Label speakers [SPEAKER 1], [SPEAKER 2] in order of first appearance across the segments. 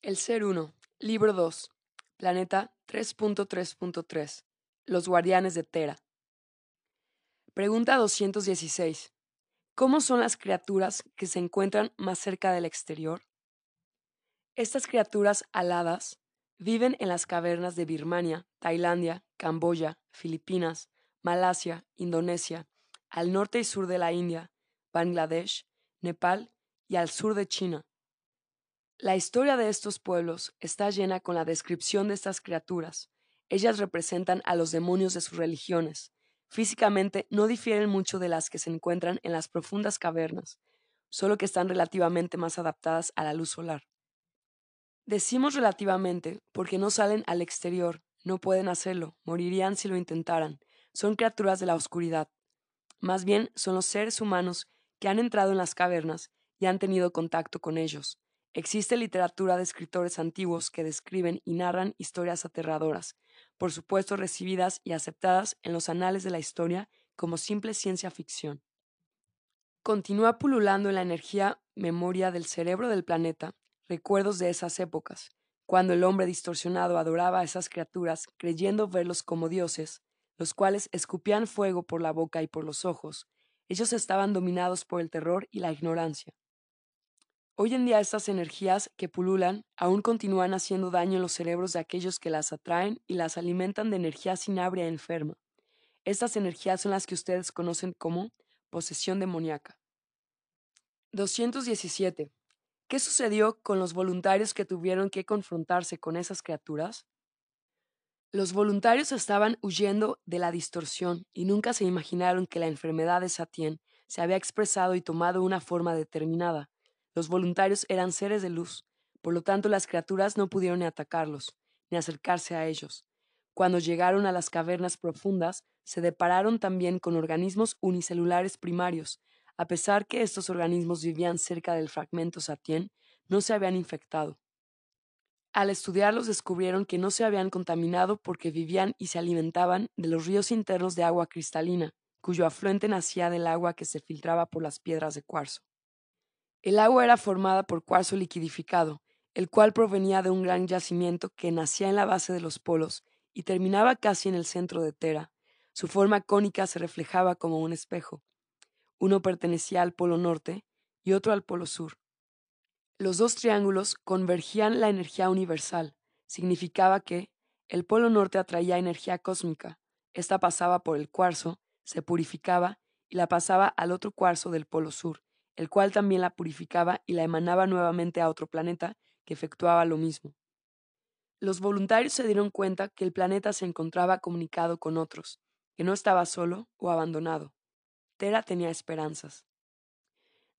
[SPEAKER 1] El Ser 1, Libro 2, Planeta 3.3.3, Los Guardianes de Tera. Pregunta 216. ¿Cómo son las criaturas que se encuentran más cerca del exterior? Estas criaturas aladas viven en las cavernas de Birmania, Tailandia, Camboya, Filipinas, Malasia, Indonesia, al norte y sur de la India, Bangladesh, Nepal y al sur de China. La historia de estos pueblos está llena con la descripción de estas criaturas. Ellas representan a los demonios de sus religiones. Físicamente no difieren mucho de las que se encuentran en las profundas cavernas, solo que están relativamente más adaptadas a la luz solar. Decimos relativamente porque no salen al exterior, no pueden hacerlo, morirían si lo intentaran. Son criaturas de la oscuridad. Más bien son los seres humanos que han entrado en las cavernas y han tenido contacto con ellos. Existe literatura de escritores antiguos que describen y narran historias aterradoras, por supuesto recibidas y aceptadas en los anales de la historia como simple ciencia ficción. Continúa pululando en la energía memoria del cerebro del planeta recuerdos de esas épocas, cuando el hombre distorsionado adoraba a esas criaturas creyendo verlos como dioses, los cuales escupían fuego por la boca y por los ojos, ellos estaban dominados por el terror y la ignorancia. Hoy en día estas energías que pululan aún continúan haciendo daño en los cerebros de aquellos que las atraen y las alimentan de energía sinabria enferma. Estas energías son las que ustedes conocen como posesión demoníaca. 217. ¿Qué sucedió con los voluntarios que tuvieron que confrontarse con esas criaturas? Los voluntarios estaban huyendo de la distorsión y nunca se imaginaron que la enfermedad de Satien se había expresado y tomado una forma determinada. Los voluntarios eran seres de luz, por lo tanto las criaturas no pudieron ni atacarlos, ni acercarse a ellos. Cuando llegaron a las cavernas profundas, se depararon también con organismos unicelulares primarios. A pesar que estos organismos vivían cerca del fragmento Satien, no se habían infectado. Al estudiarlos descubrieron que no se habían contaminado porque vivían y se alimentaban de los ríos internos de agua cristalina, cuyo afluente nacía del agua que se filtraba por las piedras de cuarzo. El agua era formada por cuarzo liquidificado, el cual provenía de un gran yacimiento que nacía en la base de los polos y terminaba casi en el centro de Tera. Su forma cónica se reflejaba como un espejo. Uno pertenecía al polo norte y otro al polo sur. Los dos triángulos convergían la energía universal. Significaba que el polo norte atraía energía cósmica. Esta pasaba por el cuarzo, se purificaba y la pasaba al otro cuarzo del polo sur, el cual también la purificaba y la emanaba nuevamente a otro planeta que efectuaba lo mismo. Los voluntarios se dieron cuenta que el planeta se encontraba comunicado con otros, que no estaba solo o abandonado. Tera tenía esperanzas.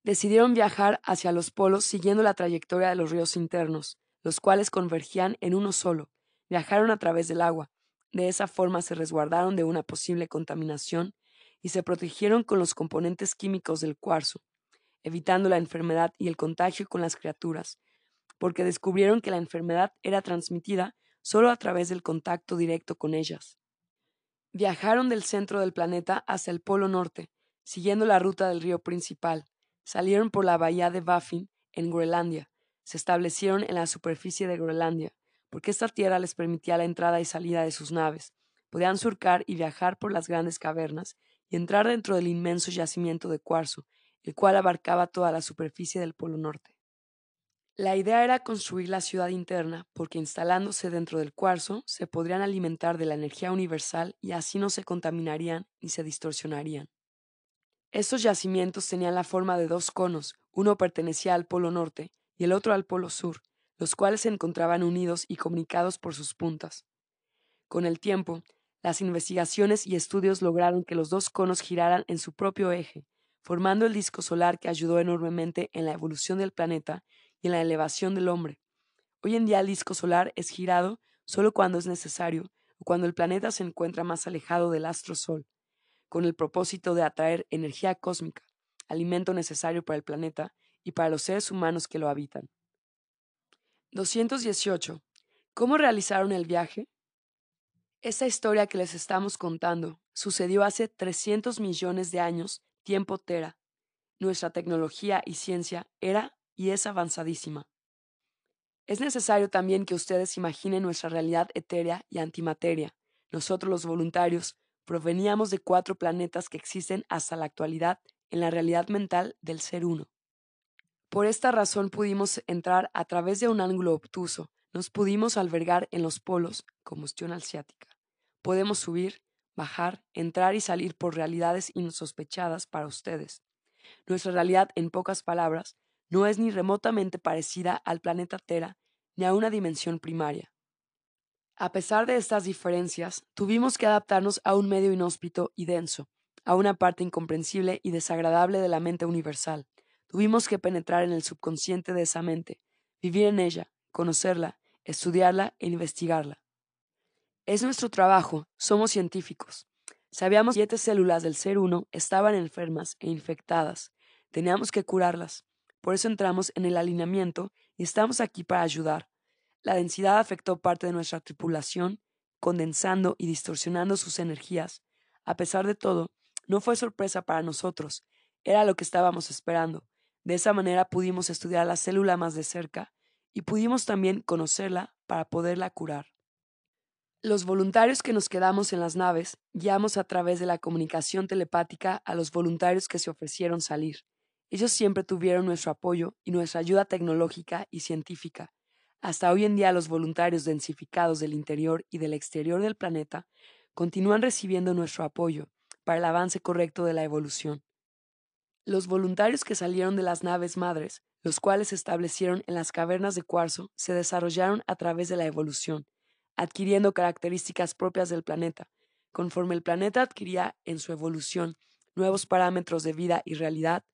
[SPEAKER 1] Decidieron viajar hacia los polos siguiendo la trayectoria de los ríos internos, los cuales convergían en uno solo. Viajaron a través del agua. De esa forma se resguardaron de una posible contaminación y se protegieron con los componentes químicos del cuarzo, evitando la enfermedad y el contagio con las criaturas, porque descubrieron que la enfermedad era transmitida solo a través del contacto directo con ellas. Viajaron del centro del planeta hacia el polo norte, siguiendo la ruta del río principal. Salieron por la bahía de Baffin, en Groenlandia. Se establecieron en la superficie de Groenlandia, porque esta tierra les permitía la entrada y salida de sus naves. Podían surcar y viajar por las grandes cavernas y entrar dentro del inmenso yacimiento de cuarzo, el cual abarcaba toda la superficie del Polo Norte. La idea era construir la ciudad interna, porque instalándose dentro del cuarzo se podrían alimentar de la energía universal y así no se contaminarían ni se distorsionarían. Estos yacimientos tenían la forma de dos conos, uno pertenecía al Polo Norte y el otro al Polo Sur, los cuales se encontraban unidos y comunicados por sus puntas. Con el tiempo, las investigaciones y estudios lograron que los dos conos giraran en su propio eje, formando el disco solar que ayudó enormemente en la evolución del planeta y en la elevación del hombre. Hoy en día el disco solar es girado solo cuando es necesario o cuando el planeta se encuentra más alejado del astro Sol, con el propósito de atraer energía cósmica, alimento necesario para el planeta y para los seres humanos que lo habitan. 218. ¿Cómo realizaron el viaje? Esta historia que les estamos contando sucedió hace 300 millones de años tiempo Tera. Nuestra tecnología y ciencia era y es avanzadísima. Es necesario también que ustedes imaginen nuestra realidad etérea y antimateria. Nosotros los voluntarios proveníamos de cuatro planetas que existen hasta la actualidad en la realidad mental del ser uno. Por esta razón pudimos entrar a través de un ángulo obtuso, nos pudimos albergar en los polos, combustión asiática. Podemos subir, bajar, entrar y salir por realidades insospechadas para ustedes. Nuestra realidad, en pocas palabras, no es ni remotamente parecida al planeta Tera ni a una dimensión primaria. A pesar de estas diferencias, tuvimos que adaptarnos a un medio inhóspito y denso, a una parte incomprensible y desagradable de la mente universal. Tuvimos que penetrar en el subconsciente de esa mente, vivir en ella, conocerla, estudiarla e investigarla. Es nuestro trabajo, somos científicos. Sabíamos que siete células del ser uno estaban enfermas e infectadas. Teníamos que curarlas. Por eso entramos en el alineamiento y estamos aquí para ayudar. La densidad afectó parte de nuestra tripulación, condensando y distorsionando sus energías. A pesar de todo, no fue sorpresa para nosotros, era lo que estábamos esperando. De esa manera pudimos estudiar la célula más de cerca y pudimos también conocerla para poderla curar. Los voluntarios que nos quedamos en las naves guiamos a través de la comunicación telepática a los voluntarios que se ofrecieron salir. Ellos siempre tuvieron nuestro apoyo y nuestra ayuda tecnológica y científica. Hasta hoy en día los voluntarios densificados del interior y del exterior del planeta continúan recibiendo nuestro apoyo para el avance correcto de la evolución. Los voluntarios que salieron de las naves madres, los cuales se establecieron en las cavernas de cuarzo, se desarrollaron a través de la evolución, adquiriendo características propias del planeta. Conforme el planeta adquiría en su evolución nuevos parámetros de vida y realidad,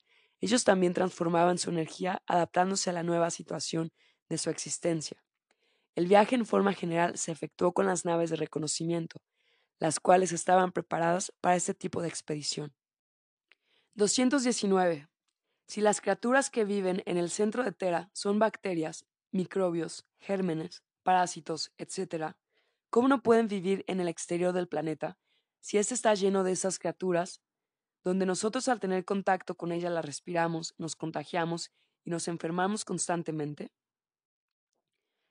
[SPEAKER 1] ellos también transformaban su energía adaptándose a la nueva situación de su existencia. El viaje en forma general se efectuó con las naves de reconocimiento, las cuales estaban preparadas para este tipo de expedición. 219. Si las criaturas que viven en el centro de Tera son bacterias, microbios, gérmenes, parásitos, etc., ¿cómo no pueden vivir en el exterior del planeta si éste está lleno de esas criaturas, donde nosotros al tener contacto con ellas las respiramos, nos contagiamos y nos enfermamos constantemente?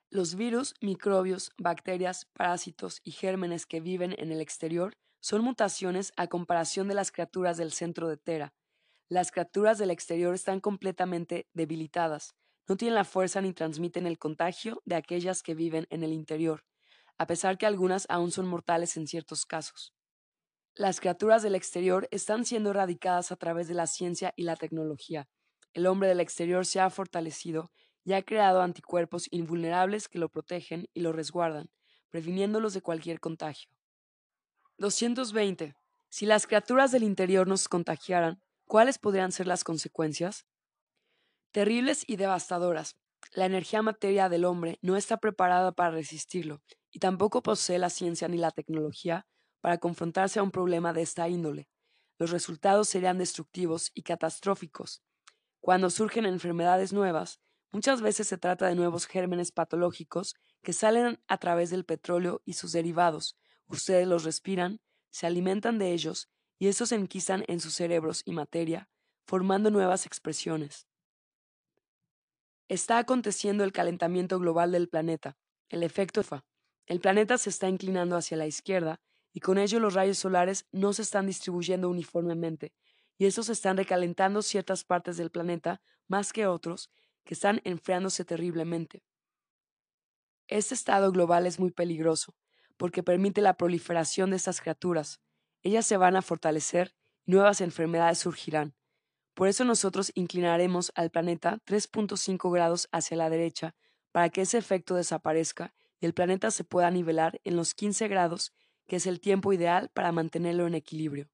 [SPEAKER 1] Los virus, microbios, bacterias, parásitos y gérmenes que viven en el exterior son mutaciones a comparación de las criaturas del centro de Tera. Las criaturas del exterior están completamente debilitadas, no tienen la fuerza ni transmiten el contagio de aquellas que viven en el interior, a pesar que algunas aún son mortales en ciertos casos. Las criaturas del exterior están siendo erradicadas a través de la ciencia y la tecnología. El hombre del exterior se ha fortalecido y ha creado anticuerpos invulnerables que lo protegen y lo resguardan, previniéndolos de cualquier contagio. 220. Si las criaturas del interior nos contagiaran, ¿cuáles podrían ser las consecuencias? Terribles y devastadoras. La energía materia del hombre no está preparada para resistirlo y tampoco posee la ciencia ni la tecnología para confrontarse a un problema de esta índole. Los resultados serían destructivos y catastróficos. Cuando surgen enfermedades nuevas, Muchas veces se trata de nuevos gérmenes patológicos que salen a través del petróleo y sus derivados. Ustedes los respiran, se alimentan de ellos y estos se enquistan en sus cerebros y materia, formando nuevas expresiones. Está aconteciendo el calentamiento global del planeta, el efecto EFA. El planeta se está inclinando hacia la izquierda y con ello los rayos solares no se están distribuyendo uniformemente, y estos están recalentando ciertas partes del planeta más que otros que están enfriándose terriblemente. Este estado global es muy peligroso, porque permite la proliferación de estas criaturas. Ellas se van a fortalecer y nuevas enfermedades surgirán. Por eso nosotros inclinaremos al planeta 3.5 grados hacia la derecha para que ese efecto desaparezca y el planeta se pueda nivelar en los 15 grados, que es el tiempo ideal para mantenerlo en equilibrio.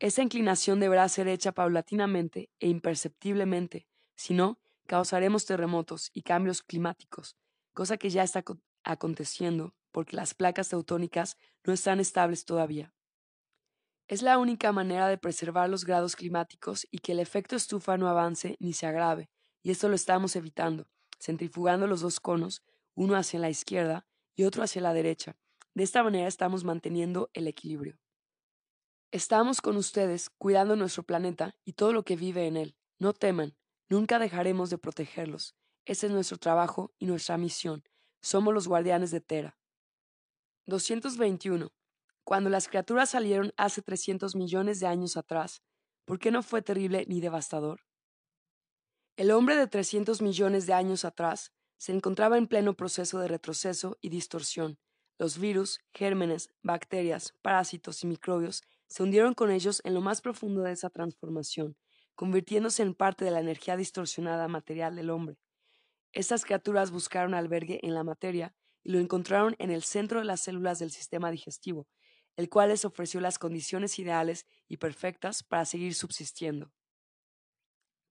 [SPEAKER 1] Esa inclinación deberá ser hecha paulatinamente e imperceptiblemente, si no, causaremos terremotos y cambios climáticos, cosa que ya está aconteciendo porque las placas teutónicas no están estables todavía. Es la única manera de preservar los grados climáticos y que el efecto estufa no avance ni se agrave, y esto lo estamos evitando, centrifugando los dos conos, uno hacia la izquierda y otro hacia la derecha. De esta manera estamos manteniendo el equilibrio. Estamos con ustedes cuidando nuestro planeta y todo lo que vive en él. No teman, Nunca dejaremos de protegerlos. Ese es nuestro trabajo y nuestra misión. Somos los guardianes de Tera. 221. Cuando las criaturas salieron hace 300 millones de años atrás, ¿por qué no fue terrible ni devastador? El hombre de 300 millones de años atrás se encontraba en pleno proceso de retroceso y distorsión. Los virus, gérmenes, bacterias, parásitos y microbios se hundieron con ellos en lo más profundo de esa transformación, convirtiéndose en parte de la energía distorsionada material del hombre. Estas criaturas buscaron albergue en la materia y lo encontraron en el centro de las células del sistema digestivo, el cual les ofreció las condiciones ideales y perfectas para seguir subsistiendo.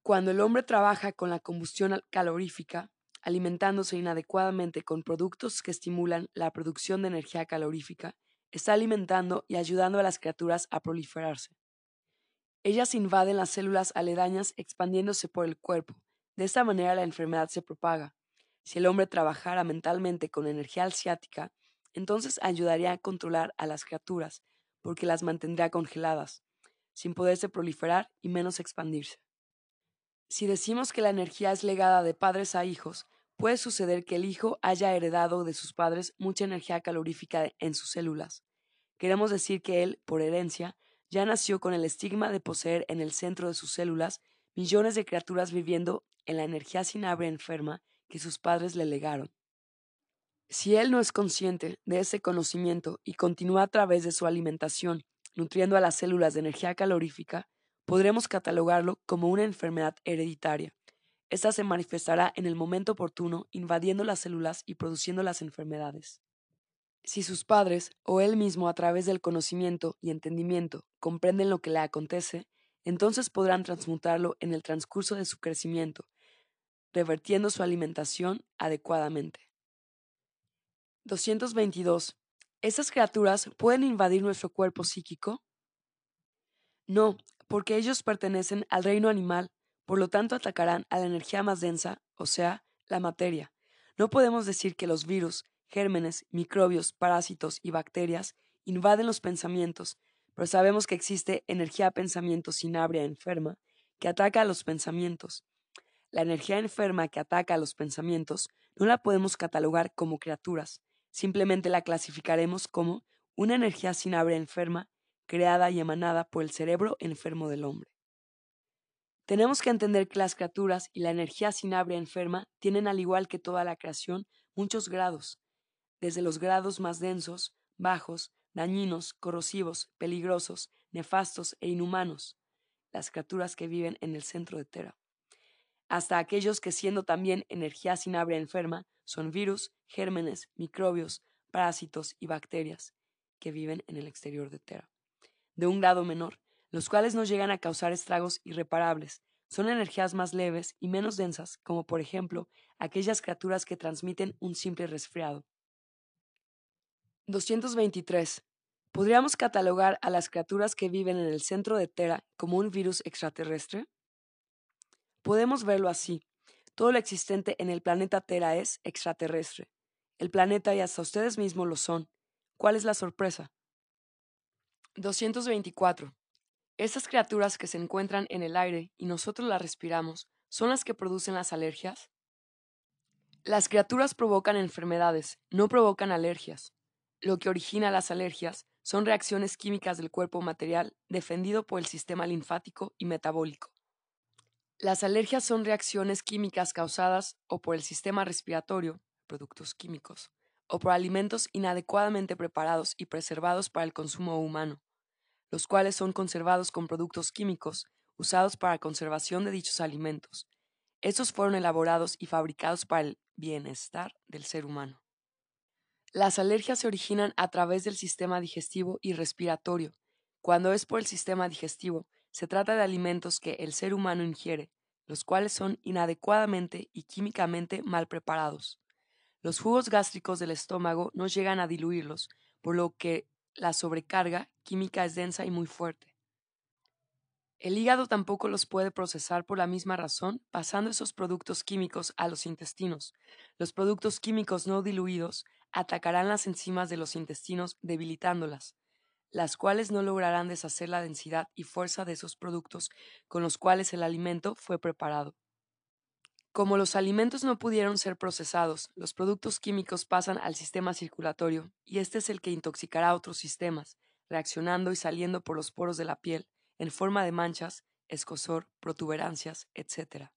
[SPEAKER 1] Cuando el hombre trabaja con la combustión calorífica, alimentándose inadecuadamente con productos que estimulan la producción de energía calorífica, está alimentando y ayudando a las criaturas a proliferarse. Ellas invaden las células aledañas expandiéndose por el cuerpo. De esta manera la enfermedad se propaga. Si el hombre trabajara mentalmente con energía alciática, entonces ayudaría a controlar a las criaturas, porque las mantendría congeladas, sin poderse proliferar y menos expandirse. Si decimos que la energía es legada de padres a hijos, puede suceder que el hijo haya heredado de sus padres mucha energía calorífica en sus células. Queremos decir que él, por herencia, ya nació con el estigma de poseer en el centro de sus células millones de criaturas viviendo en la energía sin abre enferma que sus padres le legaron. Si él no es consciente de ese conocimiento y continúa a través de su alimentación nutriendo a las células de energía calorífica, podremos catalogarlo como una enfermedad hereditaria. Esta se manifestará en el momento oportuno, invadiendo las células y produciendo las enfermedades. Si sus padres o él mismo a través del conocimiento y entendimiento comprenden lo que le acontece, entonces podrán transmutarlo en el transcurso de su crecimiento, revertiendo su alimentación adecuadamente. 222. ¿Esas criaturas pueden invadir nuestro cuerpo psíquico? No, porque ellos pertenecen al reino animal, por lo tanto atacarán a la energía más densa, o sea, la materia. No podemos decir que los virus, gérmenes, microbios, parásitos y bacterias invaden los pensamientos, pero sabemos que existe energía pensamiento sinabria enferma que ataca a los pensamientos. La energía enferma que ataca a los pensamientos no la podemos catalogar como criaturas, simplemente la clasificaremos como una energía sinabria enferma creada y emanada por el cerebro enfermo del hombre. Tenemos que entender que las criaturas y la energía sinabria enferma tienen, al igual que toda la creación, muchos grados, desde los grados más densos, bajos, dañinos, corrosivos, peligrosos, nefastos e inhumanos, las criaturas que viven en el centro de Tera, hasta aquellos que siendo también energía sinabria enferma, son virus, gérmenes, microbios, parásitos y bacterias que viven en el exterior de Tera de un grado menor, los cuales no llegan a causar estragos irreparables. Son energías más leves y menos densas, como por ejemplo aquellas criaturas que transmiten un simple resfriado. 223. ¿Podríamos catalogar a las criaturas que viven en el centro de Tera como un virus extraterrestre? Podemos verlo así. Todo lo existente en el planeta Tera es extraterrestre. El planeta y hasta ustedes mismos lo son. ¿Cuál es la sorpresa? 224. Estas criaturas que se encuentran en el aire y nosotros las respiramos, ¿son las que producen las alergias? Las criaturas provocan enfermedades, no provocan alergias. Lo que origina las alergias son reacciones químicas del cuerpo material defendido por el sistema linfático y metabólico. Las alergias son reacciones químicas causadas o por el sistema respiratorio, productos químicos, o por alimentos inadecuadamente preparados y preservados para el consumo humano, los cuales son conservados con productos químicos usados para conservación de dichos alimentos. Estos fueron elaborados y fabricados para el bienestar del ser humano. Las alergias se originan a través del sistema digestivo y respiratorio. Cuando es por el sistema digestivo, se trata de alimentos que el ser humano ingiere, los cuales son inadecuadamente y químicamente mal preparados. Los jugos gástricos del estómago no llegan a diluirlos, por lo que la sobrecarga química es densa y muy fuerte. El hígado tampoco los puede procesar por la misma razón, pasando esos productos químicos a los intestinos. Los productos químicos no diluidos atacarán las enzimas de los intestinos debilitándolas, las cuales no lograrán deshacer la densidad y fuerza de esos productos con los cuales el alimento fue preparado. Como los alimentos no pudieron ser procesados, los productos químicos pasan al sistema circulatorio y este es el que intoxicará otros sistemas, reaccionando y saliendo por los poros de la piel en forma de manchas, escosor, protuberancias, etc.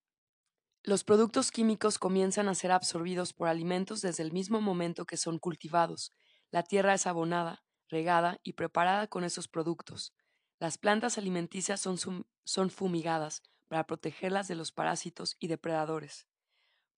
[SPEAKER 1] Los productos químicos comienzan a ser absorbidos por alimentos desde el mismo momento que son cultivados. La tierra es abonada, regada y preparada con esos productos. Las plantas alimenticias son, son fumigadas, para protegerlas de los parásitos y depredadores.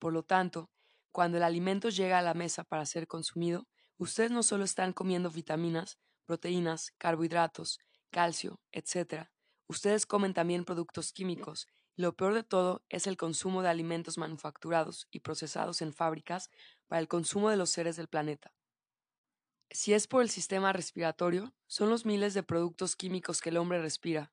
[SPEAKER 1] Por lo tanto, cuando el alimento llega a la mesa para ser consumido, ustedes no solo están comiendo vitaminas, proteínas, carbohidratos, calcio, etc. Ustedes comen también productos químicos, lo peor de todo es el consumo de alimentos manufacturados y procesados en fábricas para el consumo de los seres del planeta. Si es por el sistema respiratorio, son los miles de productos químicos que el hombre respira,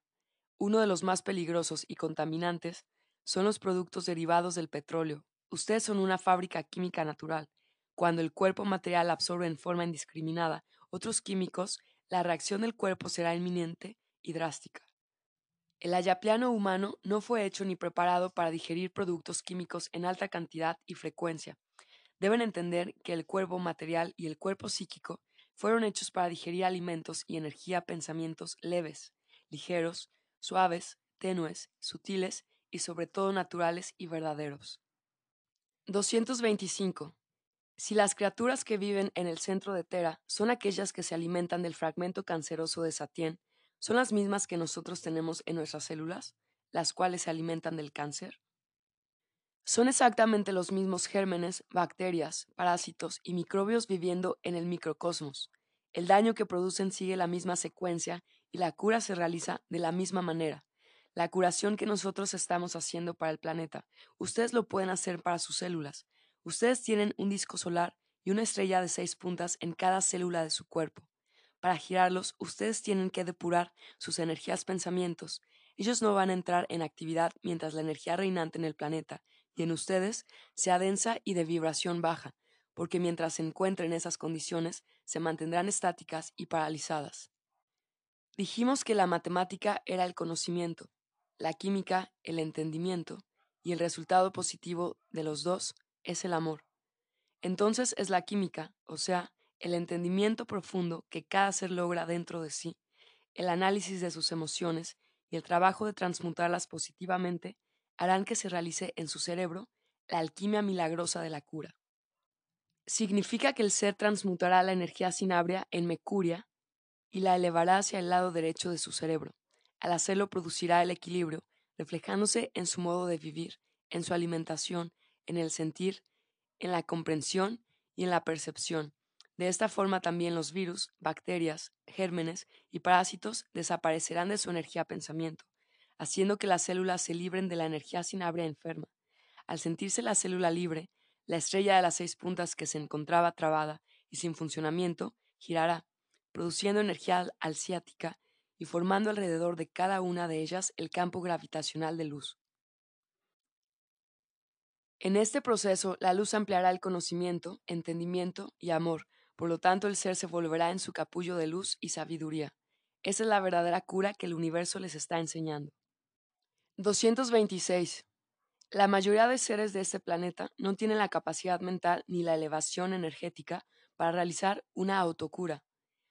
[SPEAKER 1] uno de los más peligrosos y contaminantes son los productos derivados del petróleo. Ustedes son una fábrica química natural. Cuando el cuerpo material absorbe en forma indiscriminada otros químicos, la reacción del cuerpo será inminente y drástica. El ayapliano humano no fue hecho ni preparado para digerir productos químicos en alta cantidad y frecuencia. Deben entender que el cuerpo material y el cuerpo psíquico fueron hechos para digerir alimentos y energía pensamientos leves, ligeros, suaves, tenues, sutiles y sobre todo naturales y verdaderos. 225. Si las criaturas que viven en el centro de Tera son aquellas que se alimentan del fragmento canceroso de Satien, ¿son las mismas que nosotros tenemos en nuestras células, las cuales se alimentan del cáncer? Son exactamente los mismos gérmenes, bacterias, parásitos y microbios viviendo en el microcosmos. El daño que producen sigue la misma secuencia y la cura se realiza de la misma manera. La curación que nosotros estamos haciendo para el planeta, ustedes lo pueden hacer para sus células. Ustedes tienen un disco solar y una estrella de seis puntas en cada célula de su cuerpo. Para girarlos, ustedes tienen que depurar sus energías pensamientos. Ellos no van a entrar en actividad mientras la energía reinante en el planeta y en ustedes sea densa y de vibración baja, porque mientras se encuentren esas condiciones, se mantendrán estáticas y paralizadas. Dijimos que la matemática era el conocimiento, la química el entendimiento, y el resultado positivo de los dos es el amor. Entonces es la química, o sea, el entendimiento profundo que cada ser logra dentro de sí, el análisis de sus emociones y el trabajo de transmutarlas positivamente harán que se realice en su cerebro la alquimia milagrosa de la cura. Significa que el ser transmutará la energía cinabria en mecuria y la elevará hacia el lado derecho de su cerebro. Al hacerlo producirá el equilibrio, reflejándose en su modo de vivir, en su alimentación, en el sentir, en la comprensión y en la percepción. De esta forma también los virus, bacterias, gérmenes y parásitos desaparecerán de su energía pensamiento, haciendo que las células se libren de la energía sinabria enferma. Al sentirse la célula libre, la estrella de las seis puntas que se encontraba trabada y sin funcionamiento girará, produciendo energía alciática y formando alrededor de cada una de ellas el campo gravitacional de luz. En este proceso, la luz ampliará el conocimiento, entendimiento y amor, por lo tanto el ser se volverá en su capullo de luz y sabiduría. Esa es la verdadera cura que el universo les está enseñando. 226. La mayoría de seres de este planeta no tienen la capacidad mental ni la elevación energética para realizar una autocura.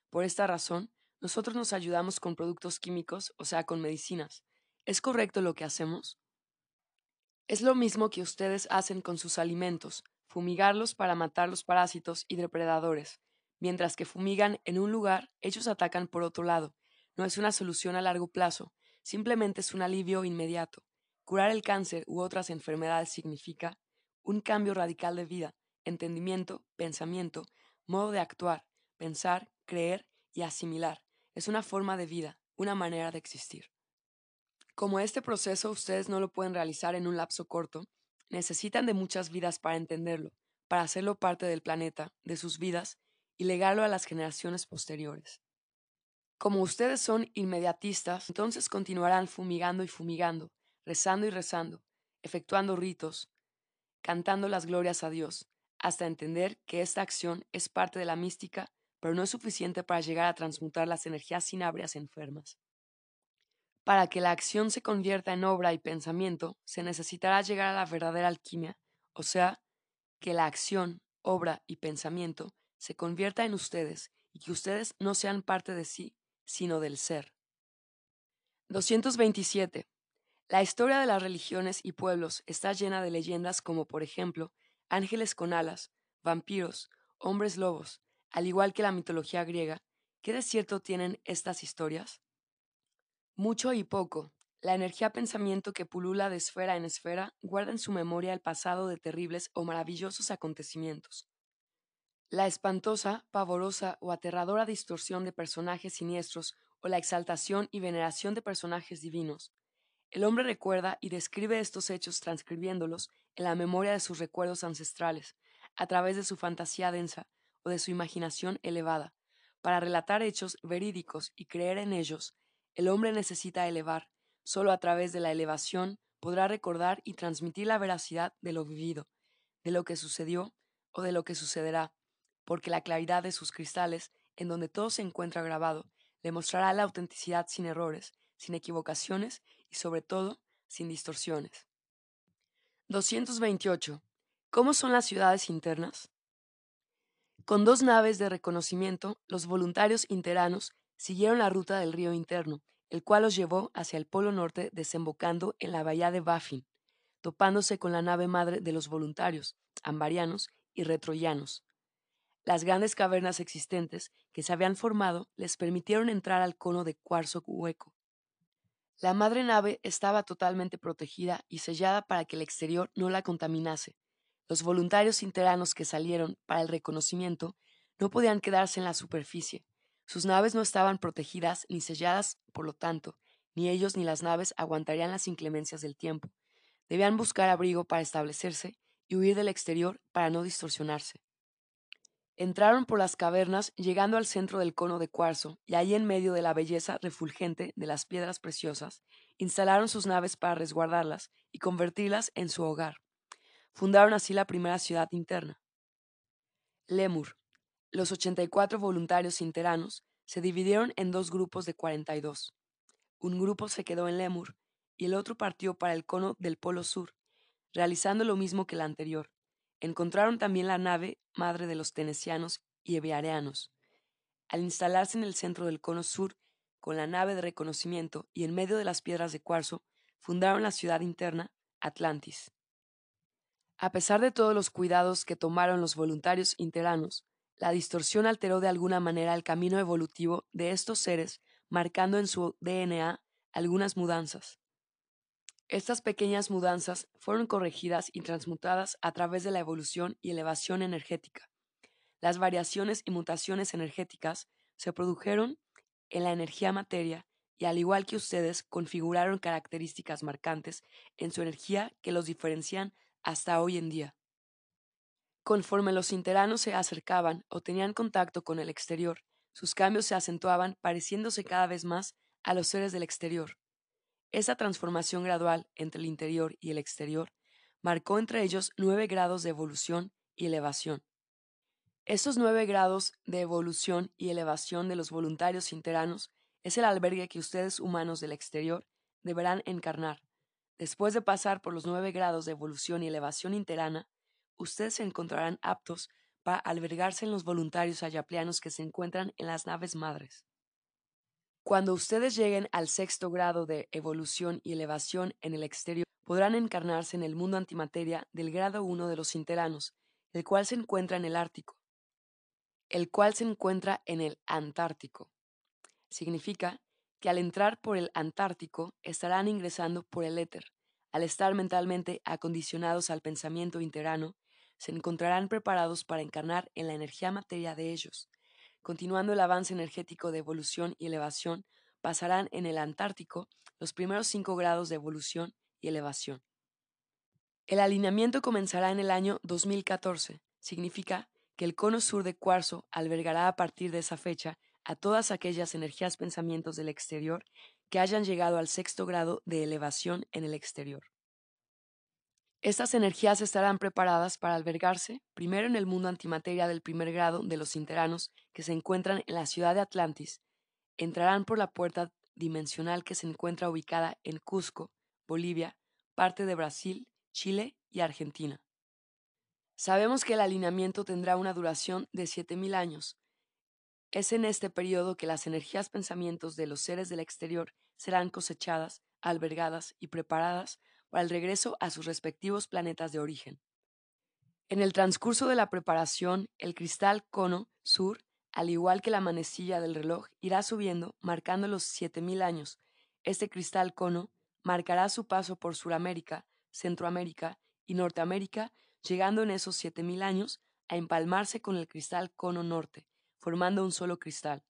[SPEAKER 1] Por esta razón, nosotros nos ayudamos con productos químicos, o sea, con medicinas. ¿Es correcto lo que hacemos? Es lo mismo que ustedes hacen con sus alimentos, fumigarlos para matar los parásitos y depredadores. Mientras que fumigan en un lugar, ellos atacan por otro lado. No es una solución a largo plazo, simplemente es un alivio inmediato. Curar el cáncer u otras enfermedades significa un cambio radical de vida, entendimiento, pensamiento, modo de actuar, pensar, creer y asimilar. Es una forma de vida, una manera de existir. Como este proceso ustedes no lo pueden realizar en un lapso corto, necesitan de muchas vidas para entenderlo, para hacerlo parte del planeta, de sus vidas, y legarlo a las generaciones posteriores. Como ustedes son inmediatistas, entonces continuarán fumigando y fumigando, rezando y rezando, efectuando ritos, cantando las glorias a Dios, hasta entender que esta acción es parte de la mística pero no es suficiente para llegar a transmutar las energías sinabrias enfermas. Para que la acción se convierta en obra y pensamiento, se necesitará llegar a la verdadera alquimia, o sea, que la acción, obra y pensamiento se convierta en ustedes y que ustedes no sean parte de sí, sino del ser. 227. La historia de las religiones y pueblos está llena de leyendas como, por ejemplo, ángeles con alas, vampiros, hombres lobos, al igual que la mitología griega. ¿Qué de cierto tienen estas historias? Mucho y poco. La energía pensamiento que pulula de esfera en esfera guarda en su memoria el pasado de terribles o maravillosos acontecimientos. La espantosa, pavorosa o aterradora distorsión de personajes siniestros o la exaltación y veneración de personajes divinos. El hombre recuerda y describe estos hechos transcribiéndolos en la memoria de sus recuerdos ancestrales, a través de su fantasía densa o de su imaginación elevada. Para relatar hechos verídicos y creer en ellos, el hombre necesita elevar, solo a través de la elevación podrá recordar y transmitir la veracidad de lo vivido, de lo que sucedió o de lo que sucederá, porque la claridad de sus cristales, en donde todo se encuentra grabado, le mostrará la autenticidad sin errores, sin equivocaciones y sobre todo sin distorsiones. 228. ¿Cómo son las ciudades internas? Con dos naves de reconocimiento, los voluntarios interanos siguieron la ruta del río interno, el cual los llevó hacia el polo norte desembocando en la bahía de Baffin, topándose con la nave madre de los voluntarios, ambarianos y retroyanos. Las grandes cavernas existentes que se habían formado les permitieron entrar al cono de cuarzo hueco. La madre nave estaba totalmente protegida y sellada para que el exterior no la contaminase. Los voluntarios interanos que salieron para el reconocimiento no podían quedarse en la superficie, sus naves no estaban protegidas ni selladas, por lo tanto, ni ellos ni las naves aguantarían las inclemencias del tiempo. Debían buscar abrigo para establecerse y huir del exterior para no distorsionarse. Entraron por las cavernas, llegando al centro del cono de cuarzo, y ahí en medio de la belleza refulgente de las piedras preciosas, instalaron sus naves para resguardarlas y convertirlas en su hogar. Fundaron así la primera ciudad interna. Lemur, los 84 voluntarios interanos se dividieron en dos grupos de 42. Un grupo se quedó en Lemur y el otro partió para el cono del Polo Sur, realizando lo mismo que el anterior. Encontraron también la nave madre de los tenesianos y eviareanos. Al instalarse en el centro del cono sur, con la nave de reconocimiento y en medio de las piedras de cuarzo, fundaron la ciudad interna, Atlantis. A pesar de todos los cuidados que tomaron los voluntarios interanos, la distorsión alteró de alguna manera el camino evolutivo de estos seres, marcando en su DNA algunas mudanzas. Estas pequeñas mudanzas fueron corregidas y transmutadas a través de la evolución y elevación energética. Las variaciones y mutaciones energéticas se produjeron en la energía materia y al igual que ustedes configuraron características marcantes en su energía que los diferencian hasta hoy en día. Conforme los interanos se acercaban o tenían contacto con el exterior, sus cambios se acentuaban pareciéndose cada vez más a los seres del exterior. Esa transformación gradual entre el interior y el exterior marcó entre ellos nueve grados de evolución y elevación. Estos nueve grados de evolución y elevación de los voluntarios interanos es el albergue que ustedes humanos del exterior deberán encarnar. Después de pasar por los nueve grados de evolución y elevación interana, ustedes se encontrarán aptos para albergarse en los voluntarios ayaplianos que se encuentran en las naves madres. Cuando ustedes lleguen al sexto grado de evolución y elevación en el exterior, podrán encarnarse en el mundo antimateria del grado 1 de los interanos, el cual se encuentra en el Ártico, el cual se encuentra en el Antártico. Significa que al entrar por el Antártico estarán ingresando por el éter. Al estar mentalmente acondicionados al pensamiento interano, se encontrarán preparados para encarnar en la energía materia de ellos. Continuando el avance energético de evolución y elevación, pasarán en el Antártico los primeros cinco grados de evolución y elevación. El alineamiento comenzará en el año 2014. Significa que el cono sur de cuarzo albergará a partir de esa fecha a todas aquellas energías pensamientos del exterior que hayan llegado al sexto grado de elevación en el exterior. Estas energías estarán preparadas para albergarse primero en el mundo antimateria del primer grado de los interanos que se encuentran en la ciudad de Atlantis. Entrarán por la puerta dimensional que se encuentra ubicada en Cusco, Bolivia, parte de Brasil, Chile y Argentina. Sabemos que el alineamiento tendrá una duración de 7.000 años. Es en este periodo que las energías pensamientos de los seres del exterior serán cosechadas, albergadas y preparadas para el regreso a sus respectivos planetas de origen. En el transcurso de la preparación, el cristal cono sur, al igual que la manecilla del reloj, irá subiendo, marcando los 7000 años. Este cristal cono marcará su paso por Suramérica, Centroamérica y Norteamérica, llegando en esos 7000 años a empalmarse con el cristal cono norte, formando un solo cristal.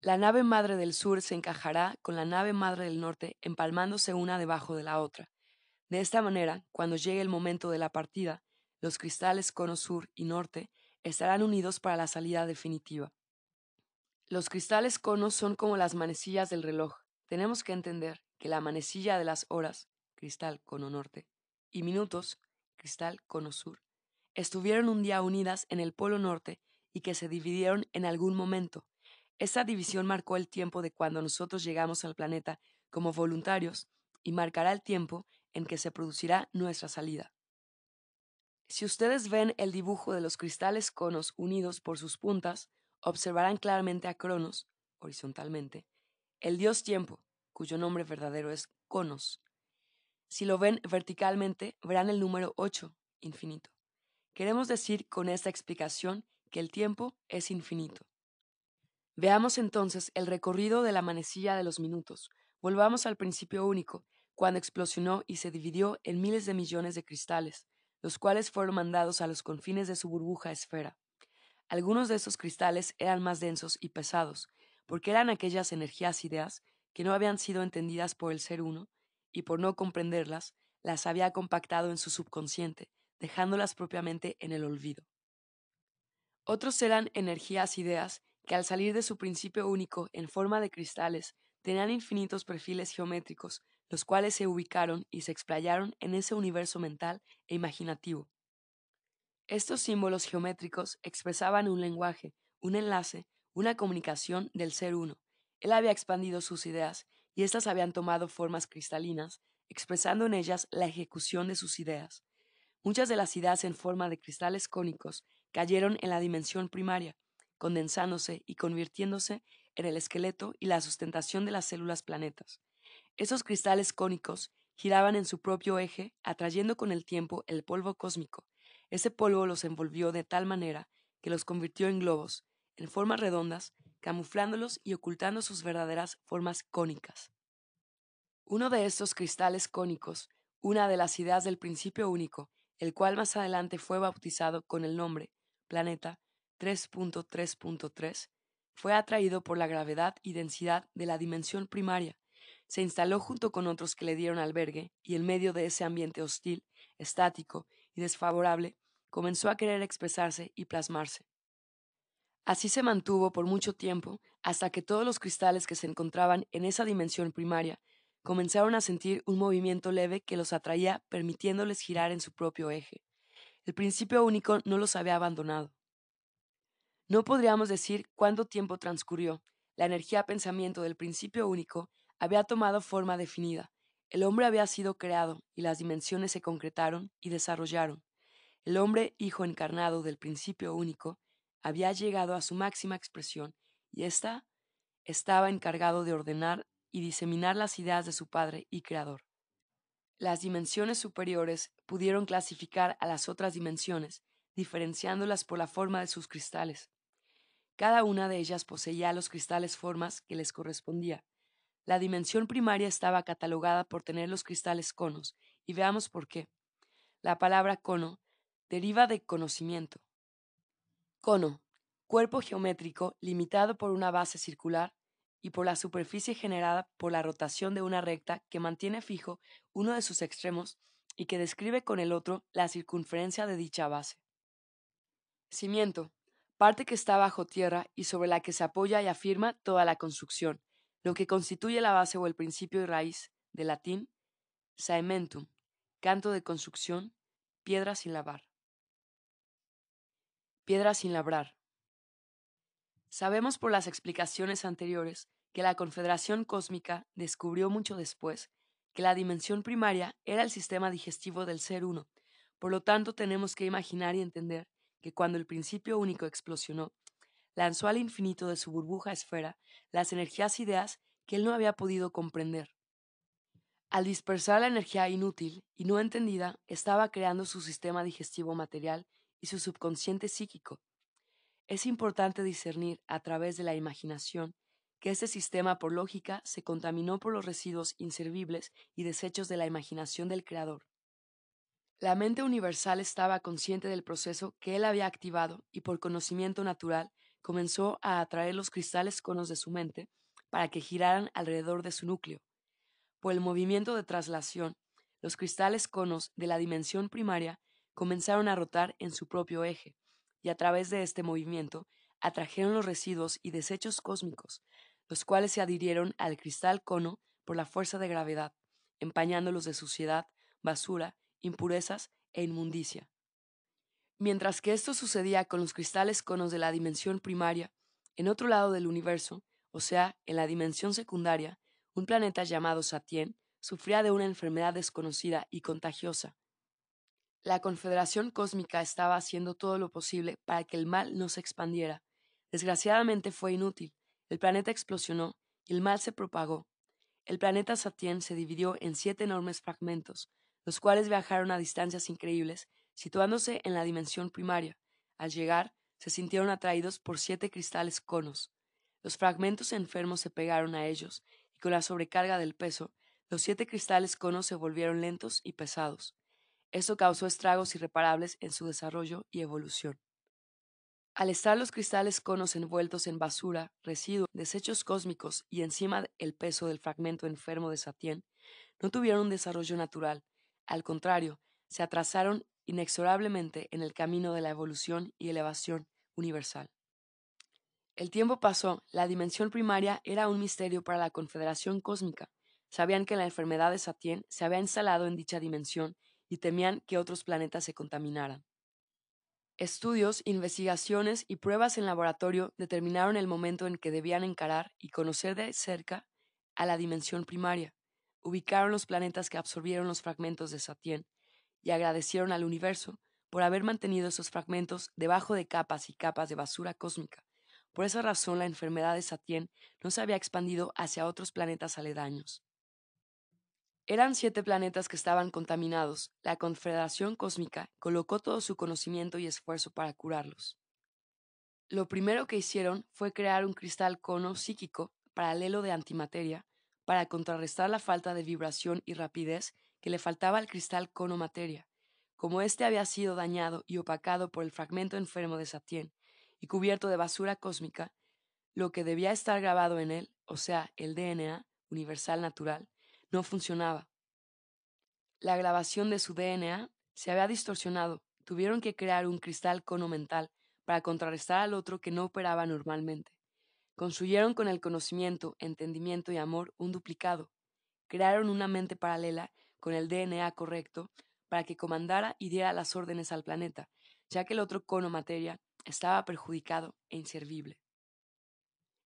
[SPEAKER 1] La nave madre del sur se encajará con la nave madre del norte, empalmándose una debajo de la otra. De esta manera, cuando llegue el momento de la partida, los cristales cono sur y norte estarán unidos para la salida definitiva. Los cristales cono son como las manecillas del reloj. Tenemos que entender que la manecilla de las horas, cristal cono norte, y minutos, cristal cono sur, estuvieron un día unidas en el polo norte y que se dividieron en algún momento, esa división marcó el tiempo de cuando nosotros llegamos al planeta como voluntarios y marcará el tiempo en que se producirá nuestra salida. Si ustedes ven el dibujo de los cristales conos unidos por sus puntas, observarán claramente a Cronos, horizontalmente, el dios tiempo, cuyo nombre verdadero es Conos. Si lo ven verticalmente, verán el número 8, infinito. Queremos decir con esta explicación que el tiempo es infinito. Veamos entonces el recorrido de la manecilla de los minutos. Volvamos al principio único, cuando explosionó y se dividió en miles de millones de cristales, los cuales fueron mandados a los confines de su burbuja esfera. Algunos de esos cristales eran más densos y pesados, porque eran aquellas energías ideas que no habían sido entendidas por el ser uno, y por no comprenderlas, las había compactado en su subconsciente, dejándolas propiamente en el olvido. Otros eran energías ideas que al salir de su principio único en forma de cristales, tenían infinitos perfiles geométricos, los cuales se ubicaron y se explayaron en ese universo mental e imaginativo. Estos símbolos geométricos expresaban un lenguaje, un enlace, una comunicación del ser uno. Él había expandido sus ideas y éstas habían tomado formas cristalinas, expresando en ellas la ejecución de sus ideas. Muchas de las ideas en forma de cristales cónicos cayeron en la dimensión primaria, condensándose y convirtiéndose en el esqueleto y la sustentación de las células planetas. Esos cristales cónicos giraban en su propio eje, atrayendo con el tiempo el polvo cósmico. Ese polvo los envolvió de tal manera que los convirtió en globos, en formas redondas, camuflándolos y ocultando sus verdaderas formas cónicas. Uno de estos cristales cónicos, una de las ideas del principio único, el cual más adelante fue bautizado con el nombre planeta, 3.3.3 fue atraído por la gravedad y densidad de la dimensión primaria, se instaló junto con otros que le dieron albergue y en medio de ese ambiente hostil, estático y desfavorable, comenzó a querer expresarse y plasmarse. Así se mantuvo por mucho tiempo hasta que todos los cristales que se encontraban en esa dimensión primaria comenzaron a sentir un movimiento leve que los atraía permitiéndoles girar en su propio eje. El principio único no los había abandonado. No podríamos decir cuánto tiempo transcurrió. La energía pensamiento del principio único había tomado forma definida. El hombre había sido creado y las dimensiones se concretaron y desarrollaron. El hombre, hijo encarnado del principio único, había llegado a su máxima expresión y ésta estaba encargado de ordenar y diseminar las ideas de su Padre y Creador. Las dimensiones superiores pudieron clasificar a las otras dimensiones, diferenciándolas por la forma de sus cristales. Cada una de ellas poseía los cristales formas que les correspondía. La dimensión primaria estaba catalogada por tener los cristales conos, y veamos por qué. La palabra cono deriva de conocimiento. Cono, cuerpo geométrico limitado por una base circular y por la superficie generada por la rotación de una recta que mantiene fijo uno de sus extremos y que describe con el otro la circunferencia de dicha base. Cimiento, parte que está bajo tierra y sobre la que se apoya y afirma toda la construcción, lo que constituye la base o el principio y raíz, de latín, saementum, canto de construcción, piedra sin lavar. Piedra sin labrar. Sabemos por las explicaciones anteriores que la Confederación Cósmica descubrió mucho después que la dimensión primaria era el sistema digestivo del ser uno. Por lo tanto, tenemos que imaginar y entender que cuando el principio único explosionó, lanzó al infinito de su burbuja esfera las energías ideas que él no había podido comprender. Al dispersar la energía inútil y no entendida, estaba creando su sistema digestivo material y su subconsciente psíquico. Es importante discernir a través de la imaginación que este sistema por lógica se contaminó por los residuos inservibles y desechos de la imaginación del Creador. La mente universal estaba consciente del proceso que él había activado y por conocimiento natural comenzó a atraer los cristales conos de su mente para que giraran alrededor de su núcleo. Por el movimiento de traslación, los cristales conos de la dimensión primaria comenzaron a rotar en su propio eje, y a través de este movimiento atrajeron los residuos y desechos cósmicos, los cuales se adhirieron al cristal cono por la fuerza de gravedad, empañándolos de suciedad, basura, impurezas e inmundicia. Mientras que esto sucedía con los cristales conos de la dimensión primaria, en otro lado del universo, o sea, en la dimensión secundaria, un planeta llamado Satien sufría de una enfermedad desconocida y contagiosa. La Confederación Cósmica estaba haciendo todo lo posible para que el mal no se expandiera. Desgraciadamente fue inútil. El planeta explosionó y el mal se propagó. El planeta Satien se dividió en siete enormes fragmentos, los cuales viajaron a distancias increíbles, situándose en la dimensión primaria. Al llegar, se sintieron atraídos por siete cristales conos. Los fragmentos enfermos se pegaron a ellos y con la sobrecarga del peso, los siete cristales conos se volvieron lentos y pesados. Esto causó estragos irreparables en su desarrollo y evolución. Al estar los cristales conos envueltos en basura, residuos, desechos cósmicos y encima el peso del fragmento enfermo de Satien, no tuvieron un desarrollo natural. Al contrario, se atrasaron inexorablemente en el camino de la evolución y elevación universal. El tiempo pasó, la dimensión primaria era un misterio para la Confederación Cósmica. Sabían que la enfermedad de Satien se había instalado en dicha dimensión y temían que otros planetas se contaminaran. Estudios, investigaciones y pruebas en laboratorio determinaron el momento en que debían encarar y conocer de cerca a la dimensión primaria. Ubicaron los planetas que absorbieron los fragmentos de Satien y agradecieron al universo por haber mantenido esos fragmentos debajo de capas y capas de basura cósmica por esa razón la enfermedad de Satien no se había expandido hacia otros planetas aledaños. Eran siete planetas que estaban contaminados. La Confederación Cósmica colocó todo su conocimiento y esfuerzo para curarlos. Lo primero que hicieron fue crear un cristal cono psíquico paralelo de antimateria para contrarrestar la falta de vibración y rapidez que le faltaba al cristal cono materia. Como éste había sido dañado y opacado por el fragmento enfermo de Satien, y cubierto de basura cósmica, lo que debía estar grabado en él, o sea, el DNA universal natural, no funcionaba. La grabación de su DNA se había distorsionado. Tuvieron que crear un cristal cono mental para contrarrestar al otro que no operaba normalmente. Construyeron con el conocimiento, entendimiento y amor un duplicado. Crearon una mente paralela con el DNA correcto para que comandara y diera las órdenes al planeta, ya que el otro cono materia estaba perjudicado e inservible.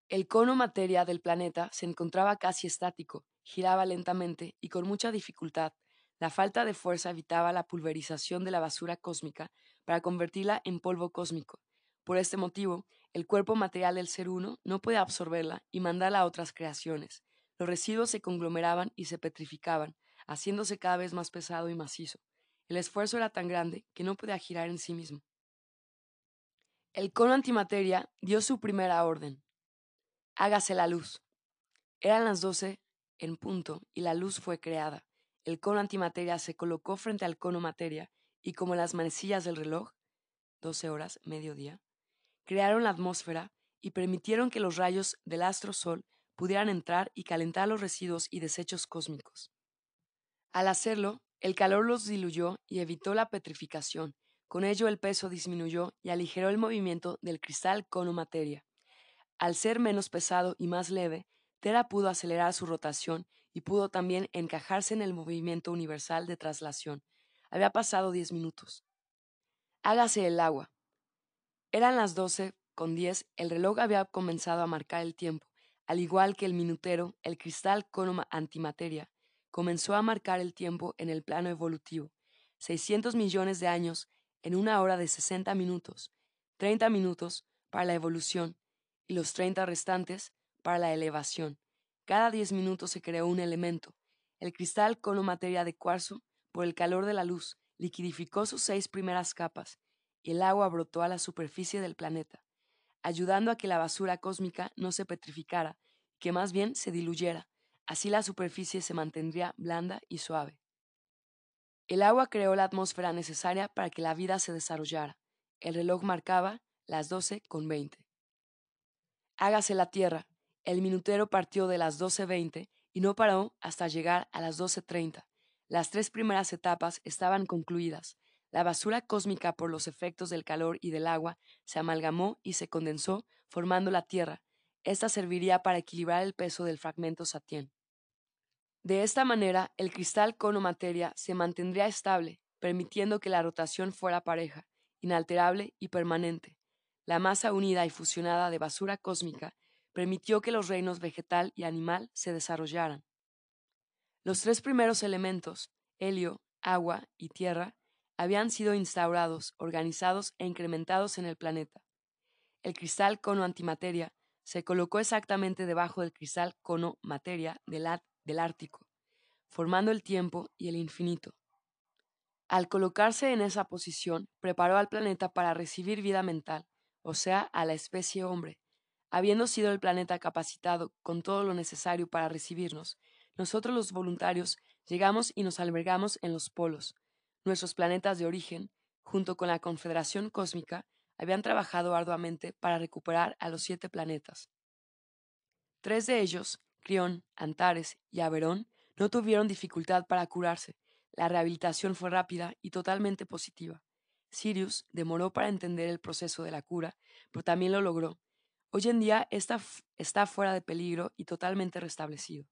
[SPEAKER 1] El cono materia del planeta se encontraba casi estático, giraba lentamente y con mucha dificultad. La falta de fuerza evitaba la pulverización de la basura cósmica para convertirla en polvo cósmico. Por este motivo, el cuerpo material del ser uno no puede absorberla y mandarla a otras creaciones. Los residuos se conglomeraban y se petrificaban, haciéndose cada vez más pesado y macizo. El esfuerzo era tan grande que no podía girar en sí mismo. El cono antimateria dio su primera orden. Hágase la luz. Eran las doce en punto y la luz fue creada. El cono antimateria se colocó frente al cono materia y como las manecillas del reloj, doce horas, mediodía, crearon la atmósfera y permitieron que los rayos del astro sol pudieran entrar y calentar los residuos y desechos cósmicos. Al hacerlo, el calor los diluyó y evitó la petrificación, con ello el peso disminuyó y aligeró el movimiento del cristal cono materia. Al ser menos pesado y más leve, Tera pudo acelerar su rotación y pudo también encajarse en el movimiento universal de traslación. Había pasado diez minutos. Hágase el agua. Eran las doce con diez, el reloj había comenzado a marcar el tiempo. Al igual que el minutero, el cristal cono antimateria comenzó a marcar el tiempo en el plano evolutivo, 600 millones de años en una hora de 60 minutos, 30 minutos para la evolución y los 30 restantes para la elevación. Cada 10 minutos se creó un elemento. El cristal cono materia de cuarzo, por el calor de la luz, liquidificó sus seis primeras capas y el agua brotó a la superficie del planeta ayudando a que la basura cósmica no se petrificara, que más bien se diluyera. Así la superficie se mantendría blanda y suave. El agua creó la atmósfera necesaria para que la vida se desarrollara. El reloj marcaba las doce con veinte. Hágase la tierra. El minutero partió de las doce veinte y no paró hasta llegar a las doce treinta. Las tres primeras etapas estaban concluidas. La basura cósmica por los efectos del calor y del agua se amalgamó y se condensó, formando la Tierra. Esta serviría para equilibrar el peso del fragmento Satien. De esta manera, el cristal cono materia se mantendría estable, permitiendo que la rotación fuera pareja, inalterable y permanente. La masa unida y fusionada de basura cósmica permitió que los reinos vegetal y animal se desarrollaran. Los tres primeros elementos, helio, agua y tierra, habían sido instaurados, organizados e incrementados en el planeta. El cristal cono antimateria se colocó exactamente debajo del cristal cono materia del, del Ártico, formando el tiempo y el infinito. Al colocarse en esa posición, preparó al planeta para recibir vida mental, o sea, a la especie hombre. Habiendo sido el planeta capacitado con todo lo necesario para recibirnos, nosotros los voluntarios llegamos y nos albergamos en los polos, Nuestros planetas de origen, junto con la Confederación Cósmica, habían trabajado arduamente para recuperar a los siete planetas. Tres de ellos, Crión, Antares y Averón, no tuvieron dificultad para curarse. La rehabilitación fue rápida y totalmente positiva. Sirius demoró para entender el proceso de la cura, pero también lo logró. Hoy en día está fuera de peligro y totalmente restablecido.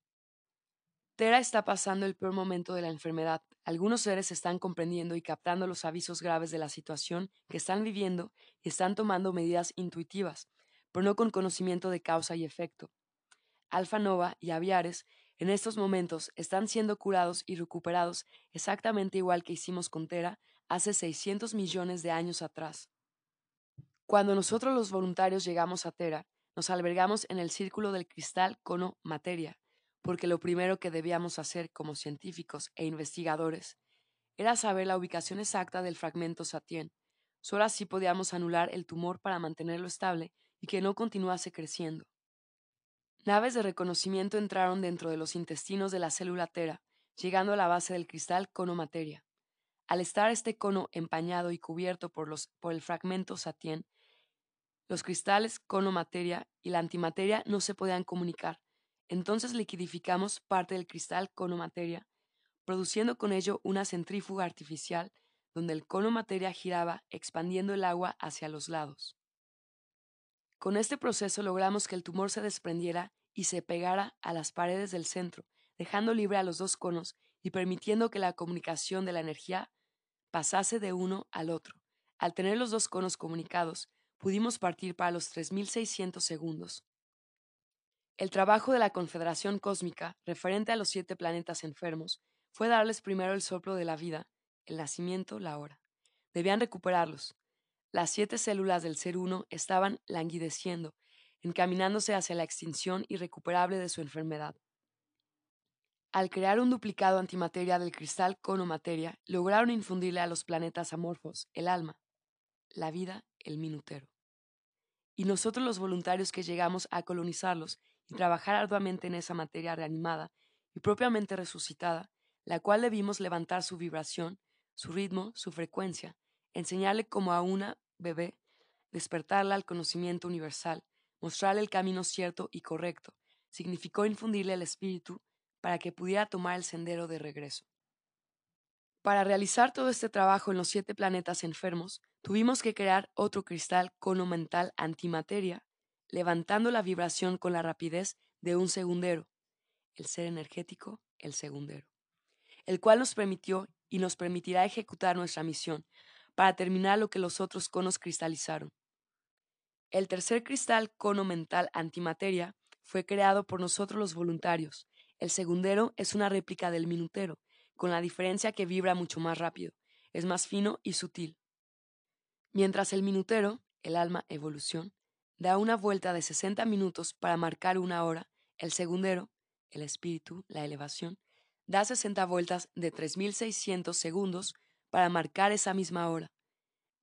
[SPEAKER 1] Tera está pasando el peor momento de la enfermedad. Algunos seres están comprendiendo y captando los avisos graves de la situación que están viviendo y están tomando medidas intuitivas, pero no con conocimiento de causa y efecto. Alfa Nova y Aviares en estos momentos están siendo curados y recuperados exactamente igual que hicimos con Tera hace 600 millones de años atrás. Cuando nosotros los voluntarios llegamos a Tera, nos albergamos en el círculo del cristal cono materia, porque lo primero que debíamos hacer como científicos e investigadores era saber la ubicación exacta del fragmento Satien. Solo así podíamos anular el tumor para mantenerlo estable y que no continuase creciendo. Naves de reconocimiento entraron dentro de los intestinos de la célula tera, llegando a la base del cristal cono materia. Al estar este cono empañado y cubierto por, los, por el fragmento Satien, los cristales cono materia y la antimateria no se podían comunicar, entonces liquidificamos parte del cristal cono materia, produciendo con ello una centrífuga artificial donde el cono materia giraba expandiendo el agua hacia los lados. Con este proceso logramos que el tumor se desprendiera y se pegara a las paredes del centro, dejando libre a los dos conos y permitiendo que la comunicación de la energía pasase de uno al otro. Al tener los dos conos comunicados, pudimos partir para los 3600 segundos. El trabajo de la Confederación Cósmica, referente a los siete planetas enfermos, fue darles primero el soplo de la vida, el nacimiento, la hora. Debían recuperarlos. Las siete células del ser uno estaban languideciendo, encaminándose hacia la extinción irrecuperable de su enfermedad. Al crear un duplicado antimateria del cristal cono materia, lograron infundirle a los planetas amorfos el alma, la vida, el minutero. Y nosotros los voluntarios que llegamos a colonizarlos y trabajar arduamente en esa materia reanimada y propiamente resucitada, la cual debimos levantar su vibración, su ritmo, su frecuencia, enseñarle como a una bebé, despertarla al conocimiento universal, mostrarle el camino cierto y correcto, significó infundirle el espíritu para que pudiera tomar el sendero de regreso. Para realizar todo este trabajo en los siete planetas enfermos, tuvimos que crear otro cristal cono mental antimateria levantando la vibración con la rapidez de un segundero, el ser energético, el segundero, el cual nos permitió y nos permitirá ejecutar nuestra misión para terminar lo que los otros conos cristalizaron. El tercer cristal cono mental antimateria fue creado por nosotros los voluntarios. El segundero es una réplica del minutero, con la diferencia que vibra mucho más rápido, es más fino y sutil. Mientras el minutero, el alma evolución, da una vuelta de 60 minutos para marcar una hora, el segundero, el espíritu, la elevación, da 60 vueltas de 3600 segundos para marcar esa misma hora.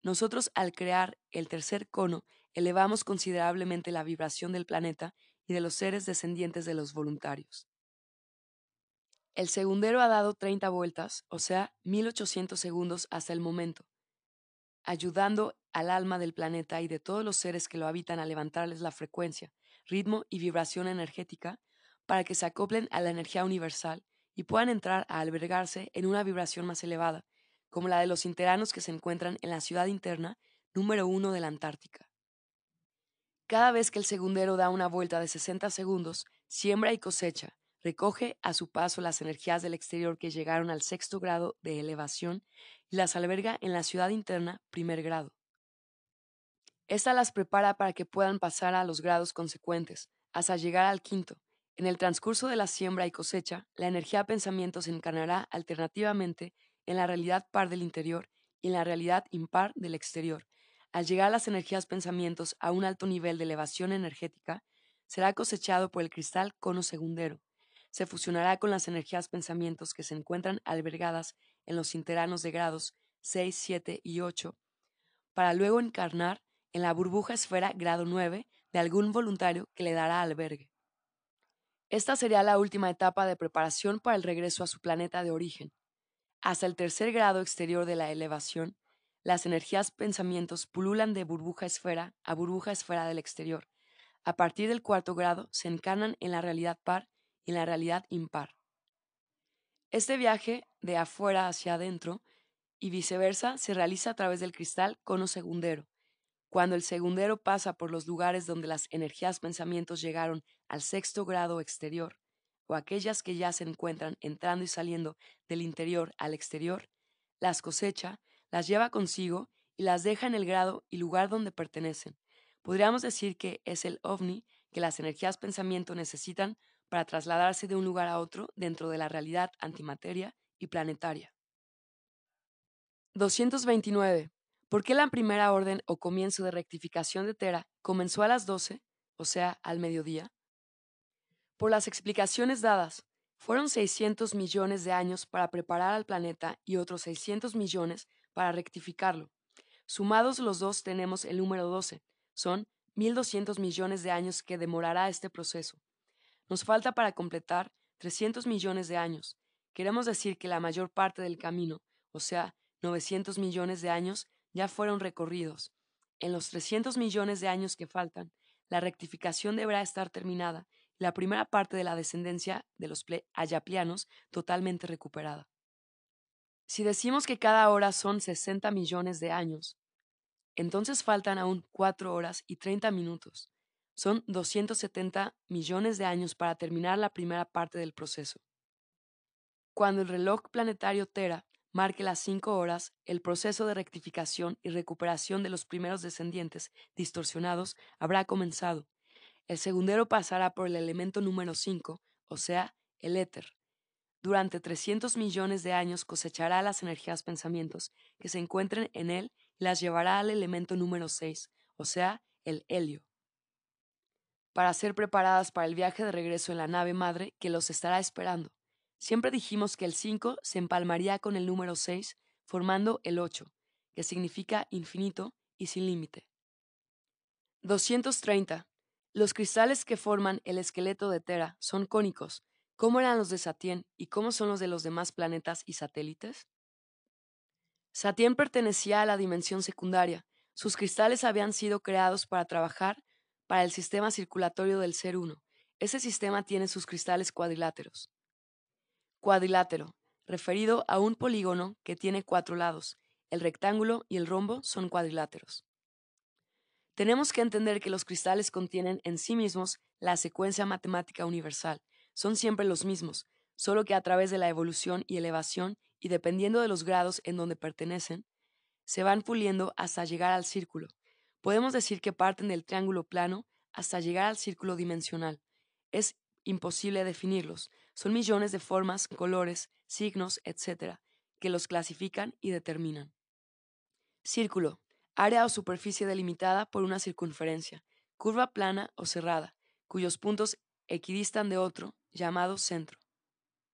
[SPEAKER 1] Nosotros al crear el tercer cono elevamos considerablemente la vibración del planeta y de los seres descendientes de los voluntarios. El segundero ha dado 30 vueltas, o sea, 1800 segundos hasta el momento, ayudando al alma del planeta y de todos los seres que lo habitan a levantarles la frecuencia, ritmo y vibración energética para que se acoplen a la energía universal y puedan entrar a albergarse en una vibración más elevada, como la de los interanos que se encuentran en la ciudad interna número uno de la Antártica. Cada vez que el segundero da una vuelta de 60 segundos, siembra y cosecha, recoge a su paso las energías del exterior que llegaron al sexto grado de elevación y las alberga en la ciudad interna primer grado. Esta las prepara para que puedan pasar a los grados consecuentes, hasta llegar al quinto. En el transcurso de la siembra y cosecha, la energía pensamiento se encarnará alternativamente en la realidad par del interior y en la realidad impar del exterior. Al llegar las energías pensamientos a un alto nivel de elevación energética, será cosechado por el cristal cono segundero. Se fusionará con las energías pensamientos que se encuentran albergadas en los interanos de grados 6, 7 y 8, para luego encarnar en la burbuja esfera grado 9 de algún voluntario que le dará albergue. Esta sería la última etapa de preparación para el regreso a su planeta de origen. Hasta el tercer grado exterior de la elevación, las energías pensamientos pululan de burbuja esfera a burbuja esfera del exterior. A partir del cuarto grado se encarnan en la realidad par y la realidad impar. Este viaje de afuera hacia adentro y viceversa se realiza a través del cristal cono segundero. Cuando el segundero pasa por los lugares donde las energías pensamientos llegaron al sexto grado exterior, o aquellas que ya se encuentran entrando y saliendo del interior al exterior, las cosecha, las lleva consigo y las deja en el grado y lugar donde pertenecen. Podríamos decir que es el ovni que las energías pensamiento necesitan para trasladarse de un lugar a otro dentro de la realidad antimateria y planetaria. 229. ¿Por qué la primera orden o comienzo de rectificación de Tera comenzó a las 12, o sea, al mediodía? Por las explicaciones dadas, fueron 600 millones de años para preparar al planeta y otros 600 millones para rectificarlo. Sumados los dos tenemos el número 12. Son 1.200 millones de años que demorará este proceso. Nos falta para completar 300 millones de años. Queremos decir que la mayor parte del camino, o sea, 900 millones de años, ya fueron recorridos. En los 300 millones de años que faltan, la rectificación deberá estar terminada la primera parte de la descendencia de los ayaplianos totalmente recuperada. Si decimos que cada hora son 60 millones de años, entonces faltan aún 4 horas y 30 minutos. Son 270 millones de años para terminar la primera parte del proceso. Cuando el reloj planetario Tera marque las 5 horas, el proceso de rectificación y recuperación de los primeros descendientes distorsionados habrá comenzado el segundero pasará por el elemento número 5, o sea, el éter. Durante 300 millones de años cosechará las energías pensamientos que se encuentren en él y las llevará al elemento número 6, o sea, el helio, para ser preparadas para el viaje de regreso en la nave madre que los estará esperando. Siempre dijimos que el 5 se empalmaría con el número 6, formando el 8, que significa infinito y sin límite. 230. Los cristales que forman el esqueleto de Tera son cónicos. ¿Cómo eran los de Satien y cómo son los de los demás planetas y satélites? Satien pertenecía a la dimensión secundaria. Sus cristales habían sido creados para trabajar para el sistema circulatorio del ser uno. Ese sistema tiene sus cristales cuadriláteros. Cuadrilátero, referido a un polígono que tiene cuatro lados. El rectángulo y el rombo son cuadriláteros. Tenemos que entender que los cristales contienen en sí mismos la secuencia matemática universal. Son siempre los mismos, solo que a través de la evolución y elevación, y dependiendo de los grados en donde pertenecen, se van puliendo hasta llegar al círculo. Podemos decir que parten del triángulo plano hasta llegar al círculo dimensional. es imposible definirlos. Son millones de formas, colores, signos, etc., que los clasifican y determinan. Círculo. Área o superficie delimitada por una circunferencia. Curva plana o cerrada, cuyos puntos equidistan de otro, llamado centro.